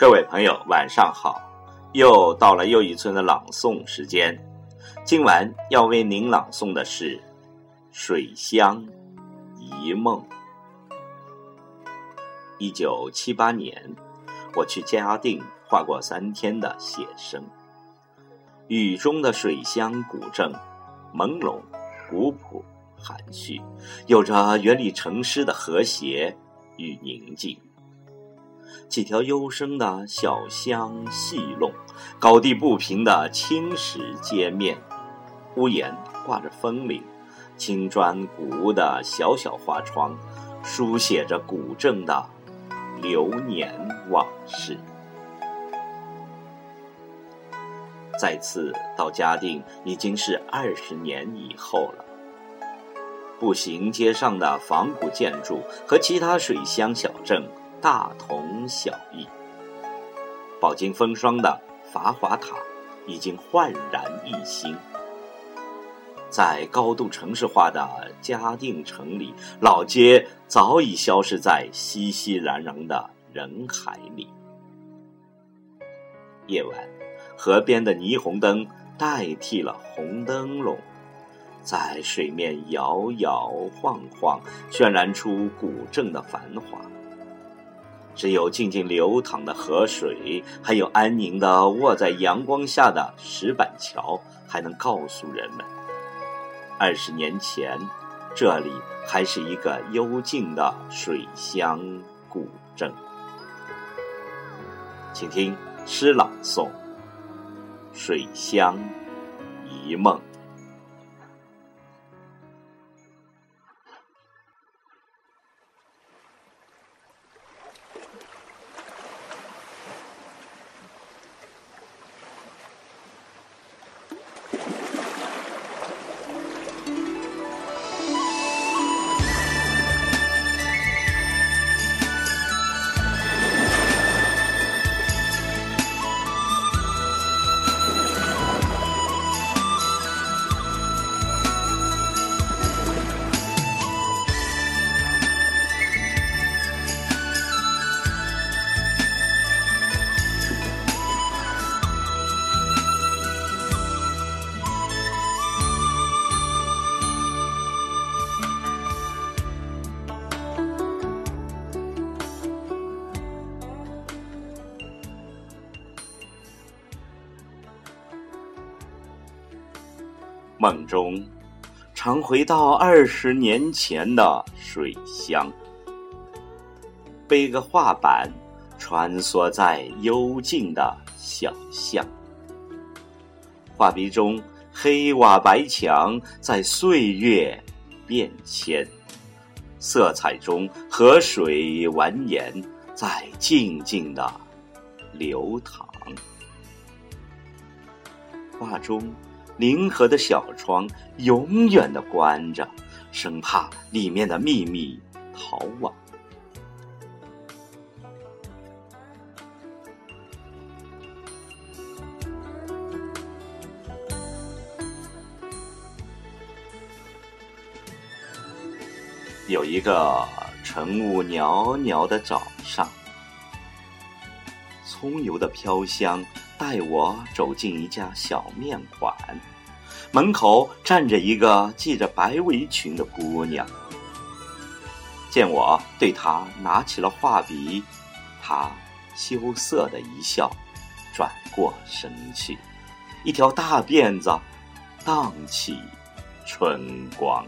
各位朋友，晚上好！又到了又一村的朗诵时间。今晚要为您朗诵的是《水乡一梦》。一九七八年，我去嘉定画过三天的写生。雨中的水乡古镇，朦胧、古朴、含蓄，有着远离城市的和谐与宁静。几条幽深的小巷细弄，高低不平的青石街面，屋檐挂着风铃，青砖古屋的小小花窗，书写着古镇的流年往事。再次到嘉定，已经是二十年以后了。步行街上的仿古建筑和其他水乡小镇。大同小异。饱经风霜的法华塔已经焕然一新。在高度城市化的嘉定城里，老街早已消失在熙熙攘攘的人海里。夜晚，河边的霓虹灯代替了红灯笼，在水面摇摇晃晃，渲染出古镇的繁华。只有静静流淌的河水，还有安宁的卧在阳光下的石板桥，还能告诉人们，二十年前，这里还是一个幽静的水乡古镇。请听诗朗诵《水乡一梦》。梦中，常回到二十年前的水乡，背个画板，穿梭在幽静的小巷。画笔中，黑瓦白墙在岁月变迁，色彩中，河水蜿蜒在静静的流淌。画中。临河的小窗永远的关着，生怕里面的秘密逃亡。有一个晨雾袅袅的早上，葱油的飘香带我走进一家小面馆。门口站着一个系着白围裙的姑娘，见我对她拿起了画笔，她羞涩的一笑，转过身去，一条大辫子荡起春光。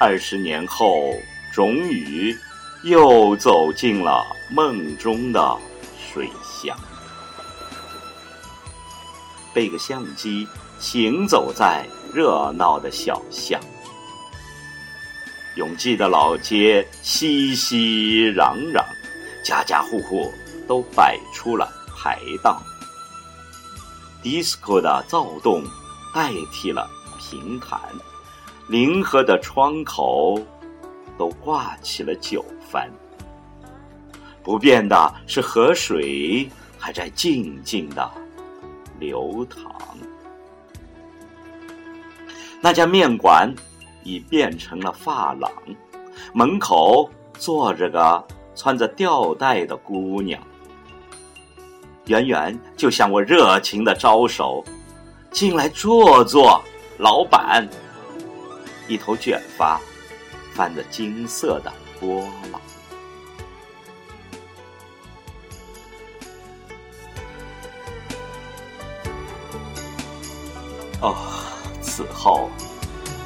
二十年后，终于又走进了梦中的水乡，背个相机，行走在热闹的小巷，永济的老街熙熙攘攘，家家户户都摆出了排档迪斯科的躁动代替了平坦。临河的窗口都挂起了酒幡，不变的是河水还在静静的流淌。那家面馆已变成了发廊，门口坐着个穿着吊带的姑娘，远远就向我热情的招手：“进来坐坐，老板。”一头卷发，泛着金色的波浪。哦，此后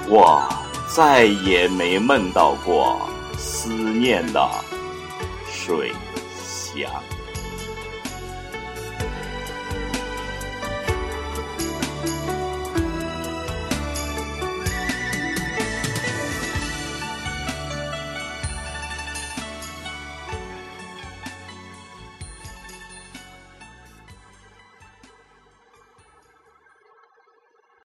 我再也没梦到过思念的水乡。